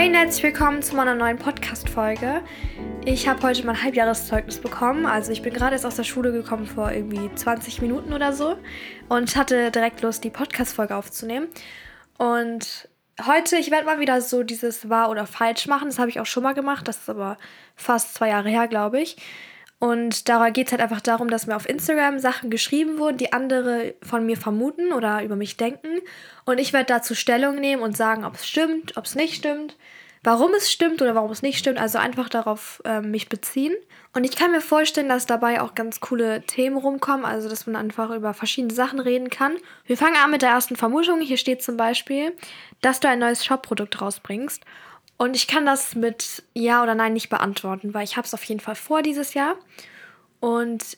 Hey herzlich willkommen zu meiner neuen Podcast-Folge. Ich habe heute mein Halbjahreszeugnis bekommen. Also ich bin gerade erst aus der Schule gekommen vor irgendwie 20 Minuten oder so und hatte direkt Lust, die Podcast-Folge aufzunehmen. Und heute, ich werde mal wieder so dieses wahr oder falsch machen. Das habe ich auch schon mal gemacht. Das ist aber fast zwei Jahre her, glaube ich. Und da geht es halt einfach darum, dass mir auf Instagram Sachen geschrieben wurden, die andere von mir vermuten oder über mich denken. Und ich werde dazu Stellung nehmen und sagen, ob es stimmt, ob es nicht stimmt, warum es stimmt oder warum es nicht stimmt. Also einfach darauf äh, mich beziehen. Und ich kann mir vorstellen, dass dabei auch ganz coole Themen rumkommen, also dass man einfach über verschiedene Sachen reden kann. Wir fangen an mit der ersten Vermutung. Hier steht zum Beispiel, dass du ein neues Shop-Produkt rausbringst. Und ich kann das mit Ja oder Nein nicht beantworten, weil ich habe es auf jeden Fall vor dieses Jahr. Und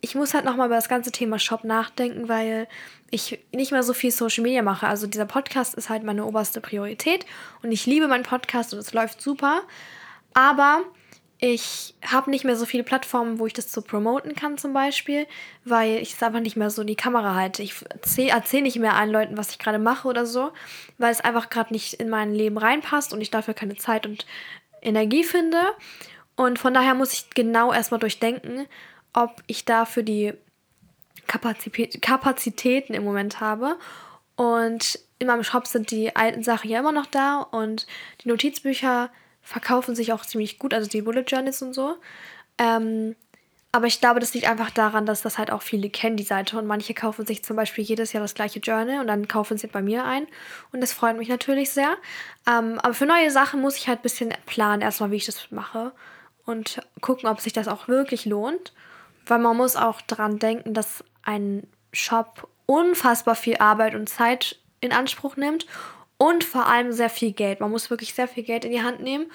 ich muss halt nochmal über das ganze Thema Shop nachdenken, weil ich nicht mehr so viel Social Media mache. Also dieser Podcast ist halt meine oberste Priorität und ich liebe meinen Podcast und es läuft super. Aber ich habe nicht mehr so viele Plattformen, wo ich das so promoten kann zum Beispiel, weil ich es einfach nicht mehr so in die Kamera halte. Ich erzähle nicht mehr allen Leuten, was ich gerade mache oder so, weil es einfach gerade nicht in mein Leben reinpasst und ich dafür keine Zeit und Energie finde. Und von daher muss ich genau erstmal durchdenken, ob ich dafür die Kapazität, Kapazitäten im Moment habe. Und in meinem Shop sind die alten Sachen ja immer noch da und die Notizbücher verkaufen sich auch ziemlich gut, also die Bullet Journals und so. Ähm, aber ich glaube, das liegt einfach daran, dass das halt auch viele kennen, die Seite. Und manche kaufen sich zum Beispiel jedes Jahr das gleiche Journal und dann kaufen sie bei mir ein. Und das freut mich natürlich sehr. Ähm, aber für neue Sachen muss ich halt ein bisschen planen, erstmal, wie ich das mache. Und gucken, ob sich das auch wirklich lohnt. Weil man muss auch daran denken, dass ein Shop unfassbar viel Arbeit und Zeit in Anspruch nimmt und vor allem sehr viel Geld. Man muss wirklich sehr viel Geld in die Hand nehmen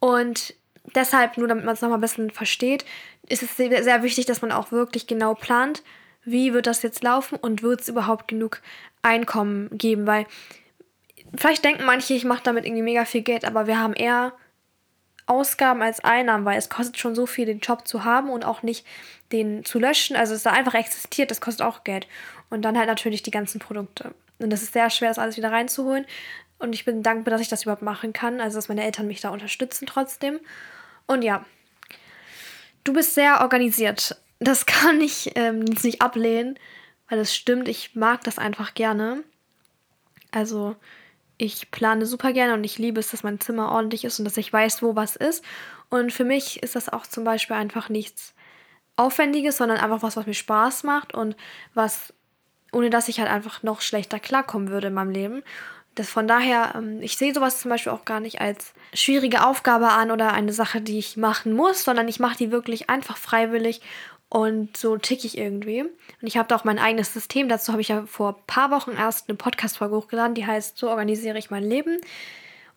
und deshalb, nur damit man es nochmal ein bisschen versteht, ist es sehr, sehr wichtig, dass man auch wirklich genau plant, wie wird das jetzt laufen und wird es überhaupt genug Einkommen geben, weil vielleicht denken manche, ich mache damit irgendwie mega viel Geld, aber wir haben eher Ausgaben als Einnahmen, weil es kostet schon so viel, den Job zu haben und auch nicht den zu löschen. Also es da einfach existiert, das kostet auch Geld. Und dann halt natürlich die ganzen Produkte. Und das ist sehr schwer, das alles wieder reinzuholen. Und ich bin dankbar, dass ich das überhaupt machen kann. Also, dass meine Eltern mich da unterstützen trotzdem. Und ja, du bist sehr organisiert. Das kann ich ähm, nicht ablehnen, weil das stimmt. Ich mag das einfach gerne. Also, ich plane super gerne und ich liebe es, dass mein Zimmer ordentlich ist und dass ich weiß, wo was ist. Und für mich ist das auch zum Beispiel einfach nichts Aufwendiges, sondern einfach was, was mir Spaß macht und was ohne dass ich halt einfach noch schlechter klarkommen würde in meinem Leben. Das von daher, ähm, ich sehe sowas zum Beispiel auch gar nicht als schwierige Aufgabe an oder eine Sache, die ich machen muss, sondern ich mache die wirklich einfach freiwillig und so tick ich irgendwie. Und ich habe da auch mein eigenes System. Dazu habe ich ja vor ein paar Wochen erst eine Podcast-Folge hochgeladen, die heißt So organisiere ich mein Leben.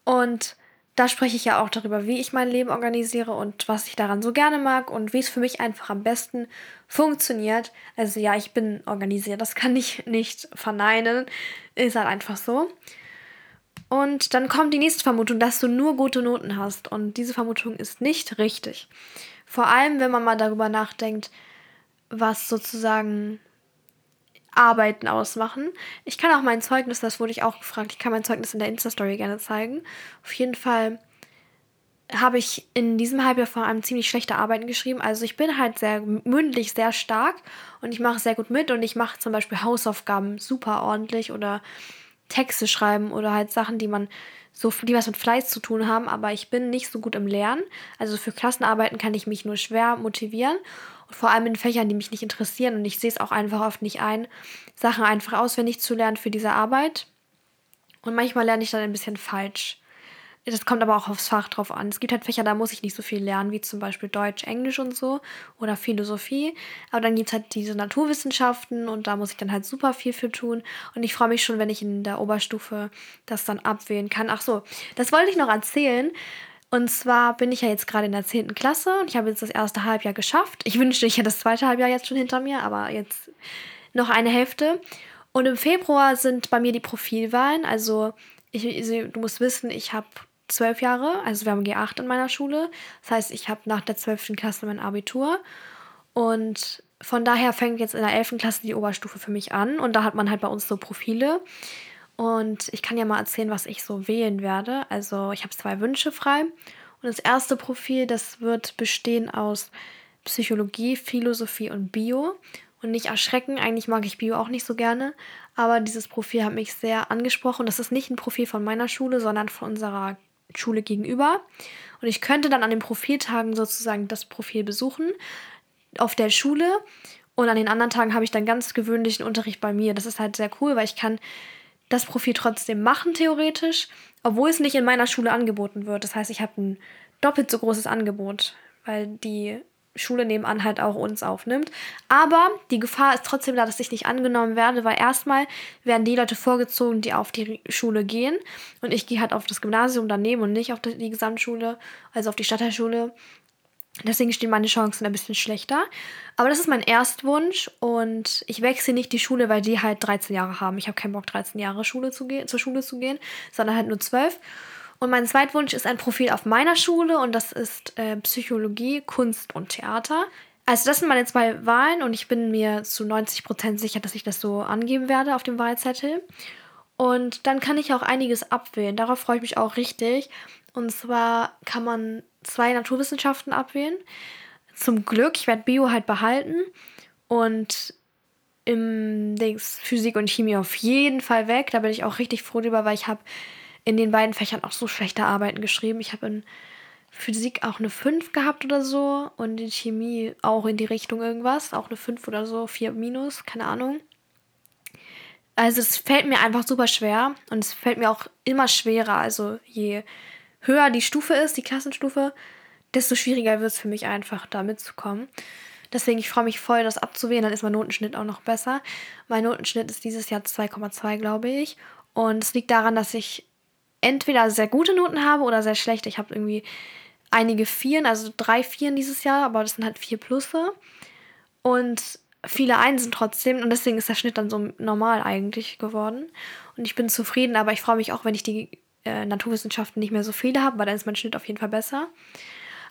Und da spreche ich ja auch darüber, wie ich mein Leben organisiere und was ich daran so gerne mag und wie es für mich einfach am besten funktioniert. Also ja, ich bin organisiert, das kann ich nicht verneinen. Ist halt einfach so. Und dann kommt die nächste Vermutung, dass du nur gute Noten hast. Und diese Vermutung ist nicht richtig. Vor allem, wenn man mal darüber nachdenkt, was sozusagen Arbeiten ausmachen. Ich kann auch mein Zeugnis, das wurde ich auch gefragt, ich kann mein Zeugnis in der Insta-Story gerne zeigen. Auf jeden Fall habe ich in diesem Halbjahr vor allem ziemlich schlechte Arbeiten geschrieben. Also ich bin halt sehr mündlich sehr stark und ich mache sehr gut mit und ich mache zum Beispiel Hausaufgaben super ordentlich oder Texte schreiben oder halt Sachen, die man so, die was mit Fleiß zu tun haben, aber ich bin nicht so gut im Lernen. Also für Klassenarbeiten kann ich mich nur schwer motivieren vor allem in Fächern, die mich nicht interessieren. Und ich sehe es auch einfach oft nicht ein, Sachen einfach auswendig zu lernen für diese Arbeit. Und manchmal lerne ich dann ein bisschen falsch. Das kommt aber auch aufs Fach drauf an. Es gibt halt Fächer, da muss ich nicht so viel lernen, wie zum Beispiel Deutsch, Englisch und so oder Philosophie. Aber dann gibt es halt diese Naturwissenschaften und da muss ich dann halt super viel für tun. Und ich freue mich schon, wenn ich in der Oberstufe das dann abwählen kann. Ach so, das wollte ich noch erzählen. Und zwar bin ich ja jetzt gerade in der 10. Klasse und ich habe jetzt das erste Halbjahr geschafft. Ich wünschte, ich hätte das zweite Halbjahr jetzt schon hinter mir, aber jetzt noch eine Hälfte. Und im Februar sind bei mir die Profilwahlen. Also, ich, du musst wissen, ich habe zwölf Jahre, also wir haben G8 in meiner Schule. Das heißt, ich habe nach der 12. Klasse mein Abitur. Und von daher fängt jetzt in der 11. Klasse die Oberstufe für mich an. Und da hat man halt bei uns so Profile. Und ich kann ja mal erzählen, was ich so wählen werde. Also ich habe zwei Wünsche frei. Und das erste Profil, das wird bestehen aus Psychologie, Philosophie und Bio. Und nicht erschrecken, eigentlich mag ich Bio auch nicht so gerne. Aber dieses Profil hat mich sehr angesprochen. Das ist nicht ein Profil von meiner Schule, sondern von unserer Schule gegenüber. Und ich könnte dann an den Profiltagen sozusagen das Profil besuchen auf der Schule. Und an den anderen Tagen habe ich dann ganz gewöhnlichen Unterricht bei mir. Das ist halt sehr cool, weil ich kann das Profil trotzdem machen, theoretisch, obwohl es nicht in meiner Schule angeboten wird. Das heißt, ich habe ein doppelt so großes Angebot, weil die Schule nebenan halt auch uns aufnimmt. Aber die Gefahr ist trotzdem da, dass ich nicht angenommen werde, weil erstmal werden die Leute vorgezogen, die auf die Schule gehen. Und ich gehe halt auf das Gymnasium daneben und nicht auf die Gesamtschule, also auf die Stadtteilschule. Deswegen stehen meine Chancen ein bisschen schlechter. Aber das ist mein Erstwunsch und ich wechsle nicht die Schule, weil die halt 13 Jahre haben. Ich habe keinen Bock, 13 Jahre Schule zu zur Schule zu gehen, sondern halt nur 12. Und mein Zweitwunsch ist ein Profil auf meiner Schule und das ist äh, Psychologie, Kunst und Theater. Also das sind meine zwei Wahlen und ich bin mir zu 90% sicher, dass ich das so angeben werde auf dem Wahlzettel. Und dann kann ich auch einiges abwählen. Darauf freue ich mich auch richtig. Und zwar kann man zwei Naturwissenschaften abwählen. Zum Glück, ich werde Bio halt behalten und im Dings Physik und Chemie auf jeden Fall weg. Da bin ich auch richtig froh drüber, weil ich habe in den beiden Fächern auch so schlechte Arbeiten geschrieben. Ich habe in Physik auch eine 5 gehabt oder so und in Chemie auch in die Richtung irgendwas, auch eine 5 oder so, 4 minus, keine Ahnung. Also es fällt mir einfach super schwer und es fällt mir auch immer schwerer. Also je höher die Stufe ist, die Klassenstufe, desto schwieriger wird es für mich einfach, da mitzukommen. Deswegen, ich freue mich voll, das abzuwählen. Dann ist mein Notenschnitt auch noch besser. Mein Notenschnitt ist dieses Jahr 2,2, glaube ich. Und es liegt daran, dass ich entweder sehr gute Noten habe oder sehr schlechte. Ich habe irgendwie einige Vieren, also drei Vieren dieses Jahr, aber das sind halt vier Plusse. Und viele Einsen trotzdem. Und deswegen ist der Schnitt dann so normal eigentlich geworden. Und ich bin zufrieden, aber ich freue mich auch, wenn ich die äh, Naturwissenschaften nicht mehr so viele habe, weil dann ist mein Schnitt auf jeden Fall besser.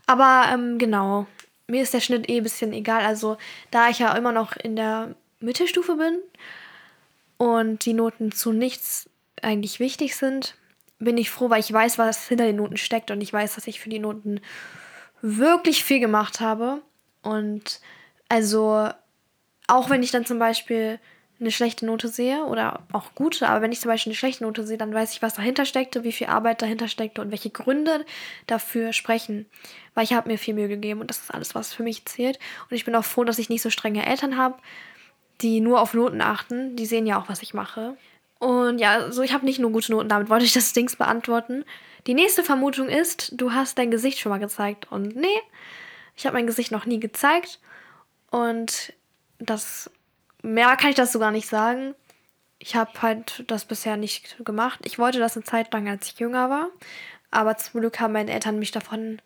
Aber ähm, genau, mir ist der Schnitt eh ein bisschen egal. Also da ich ja immer noch in der Mittelstufe bin und die Noten zu nichts eigentlich wichtig sind, bin ich froh, weil ich weiß, was hinter den Noten steckt und ich weiß, dass ich für die Noten wirklich viel gemacht habe. Und also auch wenn ich dann zum Beispiel eine schlechte Note sehe oder auch gute, aber wenn ich zum Beispiel eine schlechte Note sehe, dann weiß ich, was dahinter steckte, wie viel Arbeit dahinter steckte und welche Gründe dafür sprechen. Weil ich habe mir viel Mühe gegeben und das ist alles, was für mich zählt. Und ich bin auch froh, dass ich nicht so strenge Eltern habe, die nur auf Noten achten. Die sehen ja auch, was ich mache. Und ja, so ich habe nicht nur gute Noten, damit wollte ich das Dings beantworten. Die nächste Vermutung ist, du hast dein Gesicht schon mal gezeigt. Und nee, ich habe mein Gesicht noch nie gezeigt. Und das mehr kann ich das sogar nicht sagen. Ich habe halt das bisher nicht gemacht. Ich wollte das eine Zeit lang, als ich jünger war. Aber zum Glück haben meine Eltern mich davon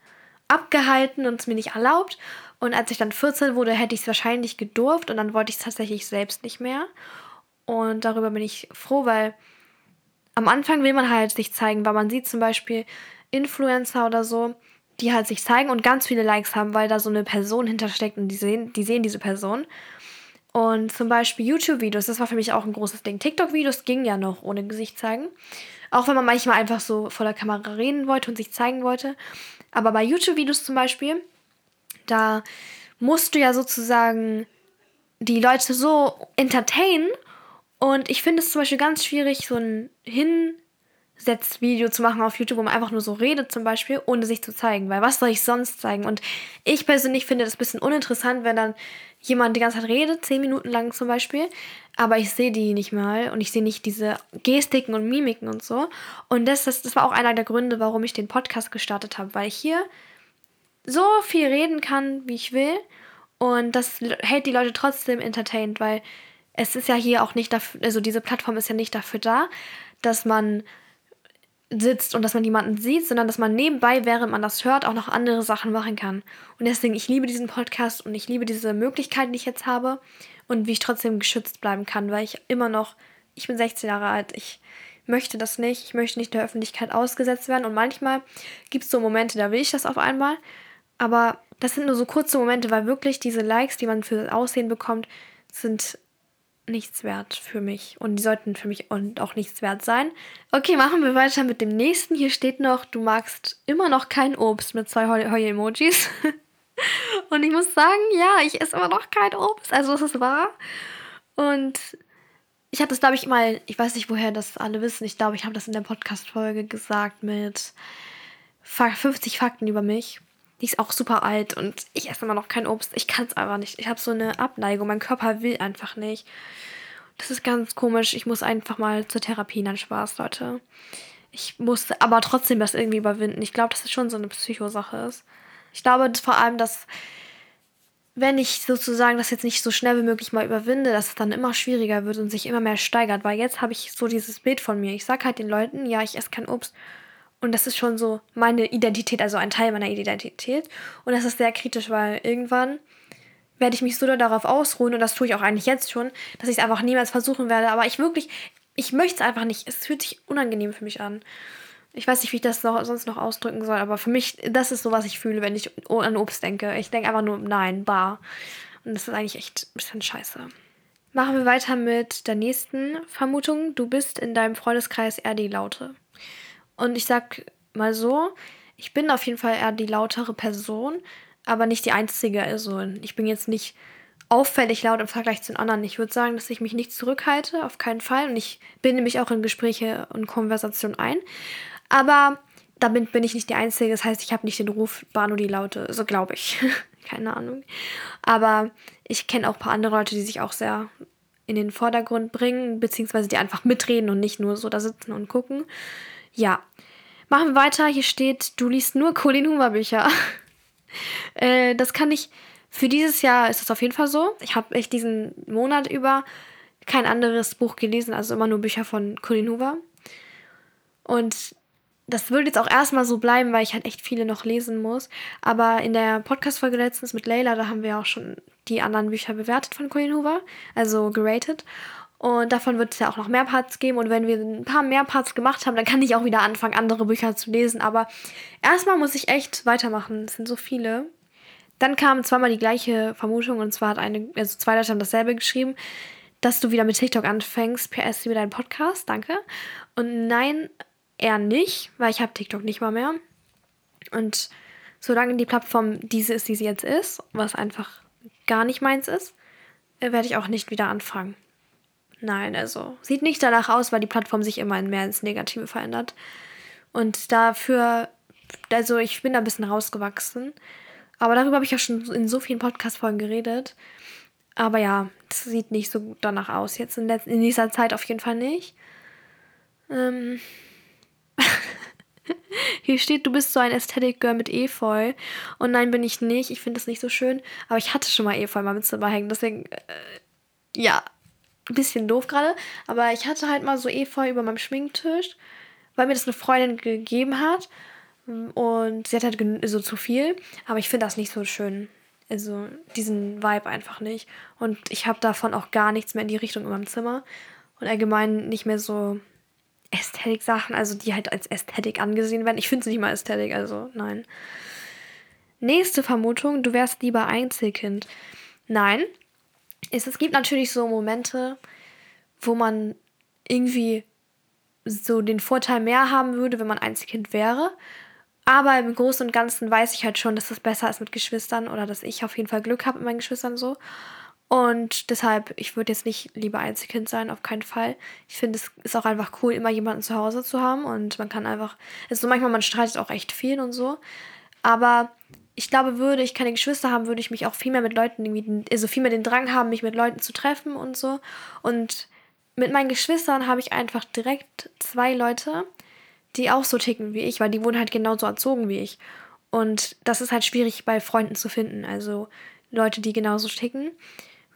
abgehalten und es mir nicht erlaubt. Und als ich dann 14 wurde, hätte ich es wahrscheinlich gedurft und dann wollte ich es tatsächlich selbst nicht mehr. Und darüber bin ich froh, weil am Anfang will man halt sich zeigen, weil man sieht zum Beispiel Influencer oder so, die halt sich zeigen und ganz viele Likes haben, weil da so eine Person hintersteckt und die sehen, die sehen diese Person. Und zum Beispiel YouTube-Videos, das war für mich auch ein großes Ding. TikTok-Videos ging ja noch ohne Gesicht zeigen. Auch wenn man manchmal einfach so vor der Kamera reden wollte und sich zeigen wollte. Aber bei YouTube-Videos zum Beispiel, da musst du ja sozusagen die Leute so entertainen. Und ich finde es zum Beispiel ganz schwierig, so ein Hin- Video zu machen auf YouTube, wo man einfach nur so redet zum Beispiel, ohne sich zu zeigen. Weil was soll ich sonst zeigen? Und ich persönlich finde das ein bisschen uninteressant, wenn dann jemand die ganze Zeit redet, zehn Minuten lang zum Beispiel, aber ich sehe die nicht mal und ich sehe nicht diese Gestiken und Mimiken und so. Und das, das, das war auch einer der Gründe, warum ich den Podcast gestartet habe, weil ich hier so viel reden kann, wie ich will. Und das hält die Leute trotzdem entertained, weil es ist ja hier auch nicht dafür, also diese Plattform ist ja nicht dafür da, dass man sitzt und dass man jemanden sieht, sondern dass man nebenbei, während man das hört, auch noch andere Sachen machen kann. Und deswegen, ich liebe diesen Podcast und ich liebe diese Möglichkeiten, die ich jetzt habe und wie ich trotzdem geschützt bleiben kann, weil ich immer noch, ich bin 16 Jahre alt, ich möchte das nicht, ich möchte nicht der Öffentlichkeit ausgesetzt werden und manchmal gibt es so Momente, da will ich das auf einmal, aber das sind nur so kurze Momente, weil wirklich diese Likes, die man für Aussehen bekommt, sind nichts wert für mich. Und die sollten für mich und auch nichts wert sein. Okay, machen wir weiter mit dem nächsten. Hier steht noch, du magst immer noch kein Obst mit zwei Heu-Emojis. und ich muss sagen, ja, ich esse immer noch kein Obst. Also das ist wahr. Und ich habe das, glaube ich, mal, ich weiß nicht, woher das alle wissen. Ich glaube, ich habe das in der Podcast-Folge gesagt mit 50 Fakten über mich. Die ist auch super alt und ich esse immer noch kein Obst. Ich kann es einfach nicht. Ich habe so eine Abneigung. Mein Körper will einfach nicht. Das ist ganz komisch. Ich muss einfach mal zur Therapie. Nein, Spaß, Leute. Ich muss aber trotzdem das irgendwie überwinden. Ich glaube, dass es schon so eine Psychosache ist. Ich glaube vor allem, dass wenn ich sozusagen das jetzt nicht so schnell wie möglich mal überwinde, dass es dann immer schwieriger wird und sich immer mehr steigert. Weil jetzt habe ich so dieses Bild von mir. Ich sage halt den Leuten, ja, ich esse kein Obst. Und das ist schon so meine Identität, also ein Teil meiner Identität. Und das ist sehr kritisch, weil irgendwann werde ich mich so darauf ausruhen, und das tue ich auch eigentlich jetzt schon, dass ich es einfach niemals versuchen werde. Aber ich wirklich, ich möchte es einfach nicht. Es fühlt sich unangenehm für mich an. Ich weiß nicht, wie ich das noch, sonst noch ausdrücken soll, aber für mich, das ist so, was ich fühle, wenn ich an Obst denke. Ich denke einfach nur, nein, bar. Und das ist eigentlich echt ein bisschen scheiße. Machen wir weiter mit der nächsten Vermutung. Du bist in deinem Freundeskreis eher die Laute. Und ich sag mal so, ich bin auf jeden Fall eher die lautere Person, aber nicht die einzige. Also ich bin jetzt nicht auffällig laut im Vergleich zu den anderen. Ich würde sagen, dass ich mich nicht zurückhalte, auf keinen Fall. Und ich binde mich auch in Gespräche und Konversationen ein. Aber damit bin ich nicht die Einzige. Das heißt, ich habe nicht den Ruf Bano die Laute. So glaube ich. Keine Ahnung. Aber ich kenne auch ein paar andere Leute, die sich auch sehr in den Vordergrund bringen, beziehungsweise die einfach mitreden und nicht nur so da sitzen und gucken. Ja. Machen wir weiter. Hier steht, du liest nur Colin Hoover Bücher. äh, das kann ich. Für dieses Jahr ist das auf jeden Fall so. Ich habe echt diesen Monat über kein anderes Buch gelesen, also immer nur Bücher von Colin Hoover. Und das würde jetzt auch erstmal so bleiben, weil ich halt echt viele noch lesen muss. Aber in der Podcast-Folge letztens mit Layla, da haben wir auch schon die anderen Bücher bewertet von Colin Hoover, also geratet. Und davon wird es ja auch noch mehr Parts geben. Und wenn wir ein paar mehr Parts gemacht haben, dann kann ich auch wieder anfangen, andere Bücher zu lesen. Aber erstmal muss ich echt weitermachen. Es sind so viele. Dann kam zweimal die gleiche Vermutung. Und zwar hat eine, also zwei Leute haben dasselbe geschrieben, dass du wieder mit TikTok anfängst. PS, über deinen Podcast. Danke. Und nein, eher nicht, weil ich habe TikTok nicht mal mehr. Und solange die Plattform diese ist, die sie jetzt ist, was einfach gar nicht meins ist, äh, werde ich auch nicht wieder anfangen. Nein, also sieht nicht danach aus, weil die Plattform sich immer mehr ins Negative verändert. Und dafür, also ich bin da ein bisschen rausgewachsen. Aber darüber habe ich ja schon in so vielen Podcast-Folgen geredet. Aber ja, das sieht nicht so danach aus. Jetzt in, in dieser Zeit auf jeden Fall nicht. Ähm. Hier steht, du bist so ein Aesthetic Girl mit Efeu. Und nein, bin ich nicht. Ich finde das nicht so schön. Aber ich hatte schon mal Efeu mal mit Zimmer hängen. Deswegen, äh, ja, ein bisschen doof gerade, aber ich hatte halt mal so Efeu über meinem Schminktisch, weil mir das eine Freundin gegeben hat. Und sie hat halt so zu viel, aber ich finde das nicht so schön. Also diesen Vibe einfach nicht. Und ich habe davon auch gar nichts mehr in die Richtung in meinem Zimmer. Und allgemein nicht mehr so Ästhetik-Sachen, also die halt als Ästhetik angesehen werden. Ich finde es nicht mal Ästhetik, also nein. Nächste Vermutung, du wärst lieber Einzelkind. Nein, ist, es gibt natürlich so Momente, wo man irgendwie so den Vorteil mehr haben würde, wenn man Einzelkind wäre. Aber im Großen und Ganzen weiß ich halt schon, dass es besser ist mit Geschwistern oder dass ich auf jeden Fall Glück habe mit meinen Geschwistern so. Und deshalb, ich würde jetzt nicht lieber Einzelkind sein, auf keinen Fall. Ich finde, es ist auch einfach cool, immer jemanden zu Hause zu haben und man kann einfach, also manchmal, man streitet auch echt viel und so. Aber ich glaube, würde ich keine Geschwister haben, würde ich mich auch viel mehr mit Leuten, irgendwie, also viel mehr den Drang haben, mich mit Leuten zu treffen und so. Und mit meinen Geschwistern habe ich einfach direkt zwei Leute, die auch so ticken wie ich, weil die wurden halt genauso erzogen wie ich. Und das ist halt schwierig bei Freunden zu finden. Also Leute, die genauso ticken.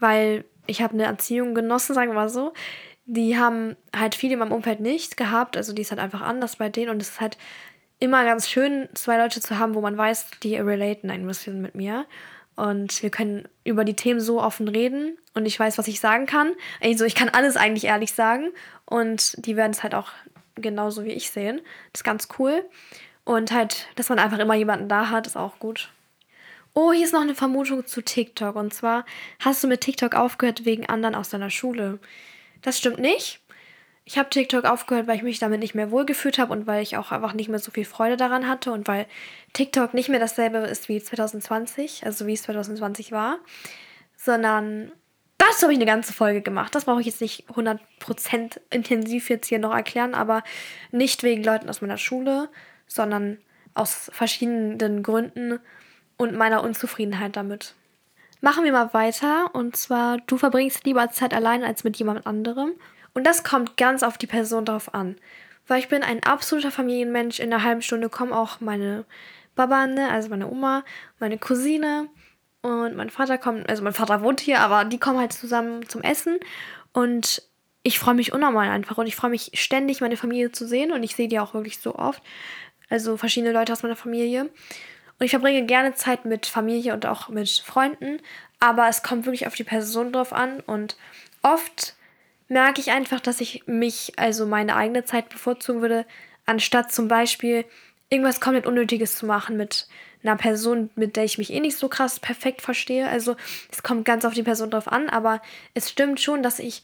Weil ich habe eine Erziehung genossen, sagen wir mal so. Die haben halt viele in meinem Umfeld nicht gehabt. Also die ist halt einfach anders bei denen. Und es ist halt immer ganz schön, zwei Leute zu haben, wo man weiß, die relaten ein bisschen mit mir. Und wir können über die Themen so offen reden und ich weiß, was ich sagen kann. Also ich kann alles eigentlich ehrlich sagen und die werden es halt auch genauso wie ich sehen. Das ist ganz cool. Und halt, dass man einfach immer jemanden da hat, ist auch gut. Oh, hier ist noch eine Vermutung zu TikTok. Und zwar hast du mit TikTok aufgehört wegen anderen aus deiner Schule. Das stimmt nicht. Ich habe TikTok aufgehört, weil ich mich damit nicht mehr wohlgefühlt habe und weil ich auch einfach nicht mehr so viel Freude daran hatte und weil TikTok nicht mehr dasselbe ist wie 2020, also wie es 2020 war, sondern das habe ich eine ganze Folge gemacht. Das brauche ich jetzt nicht 100% intensiv jetzt hier noch erklären, aber nicht wegen Leuten aus meiner Schule, sondern aus verschiedenen Gründen und meiner Unzufriedenheit damit. Machen wir mal weiter und zwar, du verbringst lieber Zeit allein als mit jemand anderem. Und das kommt ganz auf die Person drauf an. Weil ich bin ein absoluter Familienmensch. In einer halben Stunde kommen auch meine Baba, ne, also meine Oma, meine Cousine und mein Vater kommt, also mein Vater wohnt hier, aber die kommen halt zusammen zum Essen. Und ich freue mich unnormal einfach und ich freue mich ständig, meine Familie zu sehen und ich sehe die auch wirklich so oft. Also verschiedene Leute aus meiner Familie. Und ich verbringe gerne Zeit mit Familie und auch mit Freunden, aber es kommt wirklich auf die Person drauf an und oft merke ich einfach, dass ich mich, also meine eigene Zeit bevorzugen würde, anstatt zum Beispiel irgendwas komplett Unnötiges zu machen mit einer Person, mit der ich mich eh nicht so krass perfekt verstehe. Also es kommt ganz auf die Person drauf an, aber es stimmt schon, dass ich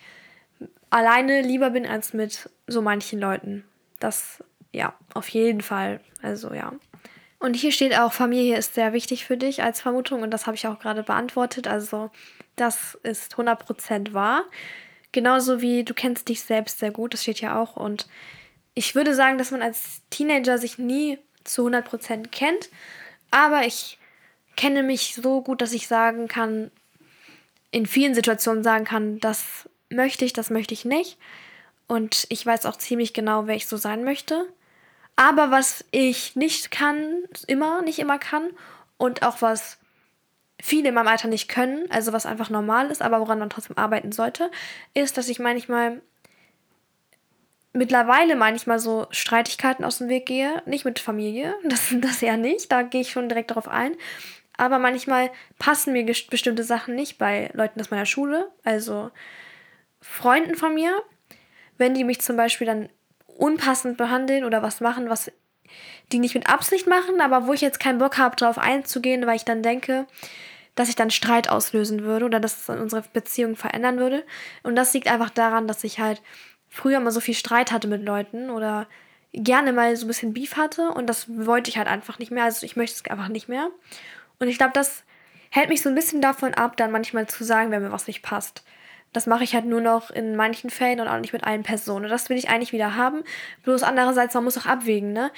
alleine lieber bin als mit so manchen Leuten. Das, ja, auf jeden Fall. Also ja. Und hier steht auch, Familie ist sehr wichtig für dich als Vermutung und das habe ich auch gerade beantwortet. Also das ist 100% wahr. Genauso wie du kennst dich selbst sehr gut, das steht ja auch. Und ich würde sagen, dass man als Teenager sich nie zu 100% kennt. Aber ich kenne mich so gut, dass ich sagen kann, in vielen Situationen sagen kann, das möchte ich, das möchte ich nicht. Und ich weiß auch ziemlich genau, wer ich so sein möchte. Aber was ich nicht kann, immer, nicht immer kann, und auch was viele in meinem Alter nicht können, also was einfach normal ist, aber woran man trotzdem arbeiten sollte, ist, dass ich manchmal mittlerweile manchmal so Streitigkeiten aus dem Weg gehe. Nicht mit Familie, das, das ja nicht, da gehe ich schon direkt darauf ein. Aber manchmal passen mir bestimmte Sachen nicht bei Leuten aus meiner Schule, also Freunden von mir. Wenn die mich zum Beispiel dann unpassend behandeln oder was machen, was die nicht mit Absicht machen, aber wo ich jetzt keinen Bock habe, darauf einzugehen, weil ich dann denke, dass ich dann Streit auslösen würde oder dass es unsere Beziehung verändern würde. Und das liegt einfach daran, dass ich halt früher mal so viel Streit hatte mit Leuten oder gerne mal so ein bisschen Beef hatte und das wollte ich halt einfach nicht mehr. Also ich möchte es einfach nicht mehr. Und ich glaube, das hält mich so ein bisschen davon ab, dann manchmal zu sagen, wenn mir was nicht passt. Das mache ich halt nur noch in manchen Fällen und auch nicht mit allen Personen. Und das will ich eigentlich wieder haben. Bloß andererseits, man muss auch abwägen, ne?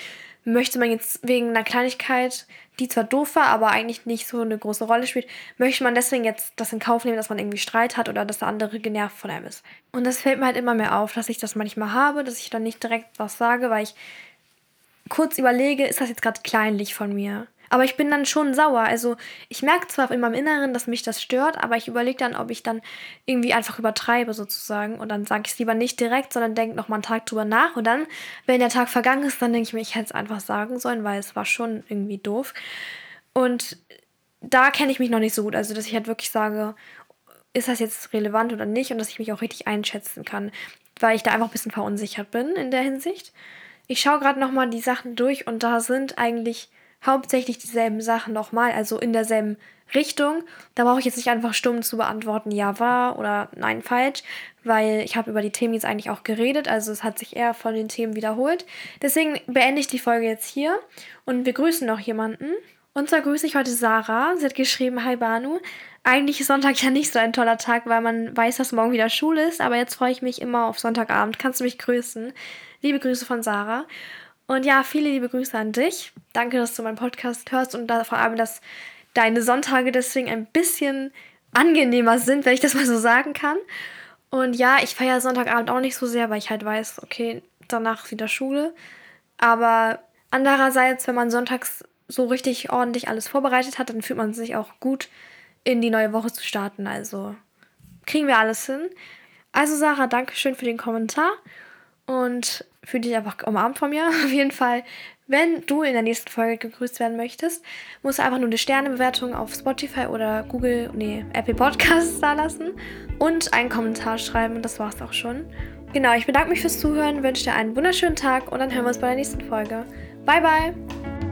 Möchte man jetzt wegen einer Kleinigkeit, die zwar doof war, aber eigentlich nicht so eine große Rolle spielt, möchte man deswegen jetzt das in Kauf nehmen, dass man irgendwie Streit hat oder dass der andere genervt von einem ist. Und das fällt mir halt immer mehr auf, dass ich das manchmal habe, dass ich dann nicht direkt was sage, weil ich kurz überlege, ist das jetzt gerade kleinlich von mir? Aber ich bin dann schon sauer. Also ich merke zwar in meinem Inneren, dass mich das stört, aber ich überlege dann, ob ich dann irgendwie einfach übertreibe sozusagen. Und dann sage ich es lieber nicht direkt, sondern denke noch mal einen Tag drüber nach. Und dann, wenn der Tag vergangen ist, dann denke ich mir, ich hätte es einfach sagen sollen, weil es war schon irgendwie doof. Und da kenne ich mich noch nicht so gut. Also dass ich halt wirklich sage, ist das jetzt relevant oder nicht? Und dass ich mich auch richtig einschätzen kann, weil ich da einfach ein bisschen verunsichert bin in der Hinsicht. Ich schaue gerade noch mal die Sachen durch und da sind eigentlich hauptsächlich dieselben Sachen nochmal, also in derselben Richtung. Da brauche ich jetzt nicht einfach stumm zu beantworten, ja war oder nein falsch, weil ich habe über die Themen jetzt eigentlich auch geredet, also es hat sich eher von den Themen wiederholt. Deswegen beende ich die Folge jetzt hier und wir grüßen noch jemanden. Und zwar grüße ich heute Sarah. Sie hat geschrieben, hi Banu. Eigentlich ist Sonntag ja nicht so ein toller Tag, weil man weiß, dass morgen wieder Schule ist, aber jetzt freue ich mich immer auf Sonntagabend. Kannst du mich grüßen? Liebe Grüße von Sarah. Und ja, viele liebe Grüße an dich. Danke, dass du meinen Podcast hörst und da, vor allem, dass deine Sonntage deswegen ein bisschen angenehmer sind, wenn ich das mal so sagen kann. Und ja, ich feiere Sonntagabend auch nicht so sehr, weil ich halt weiß, okay, danach ist wieder Schule. Aber andererseits, wenn man sonntags so richtig ordentlich alles vorbereitet hat, dann fühlt man sich auch gut, in die neue Woche zu starten. Also kriegen wir alles hin. Also Sarah, danke schön für den Kommentar und fühle dich einfach umarmt von mir. Auf jeden Fall, wenn du in der nächsten Folge gegrüßt werden möchtest, musst du einfach nur eine Sternebewertung auf Spotify oder Google, nee, Apple Podcasts da lassen und einen Kommentar schreiben. Und das war's auch schon. Genau, ich bedanke mich fürs Zuhören, wünsche dir einen wunderschönen Tag und dann hören wir uns bei der nächsten Folge. Bye, bye!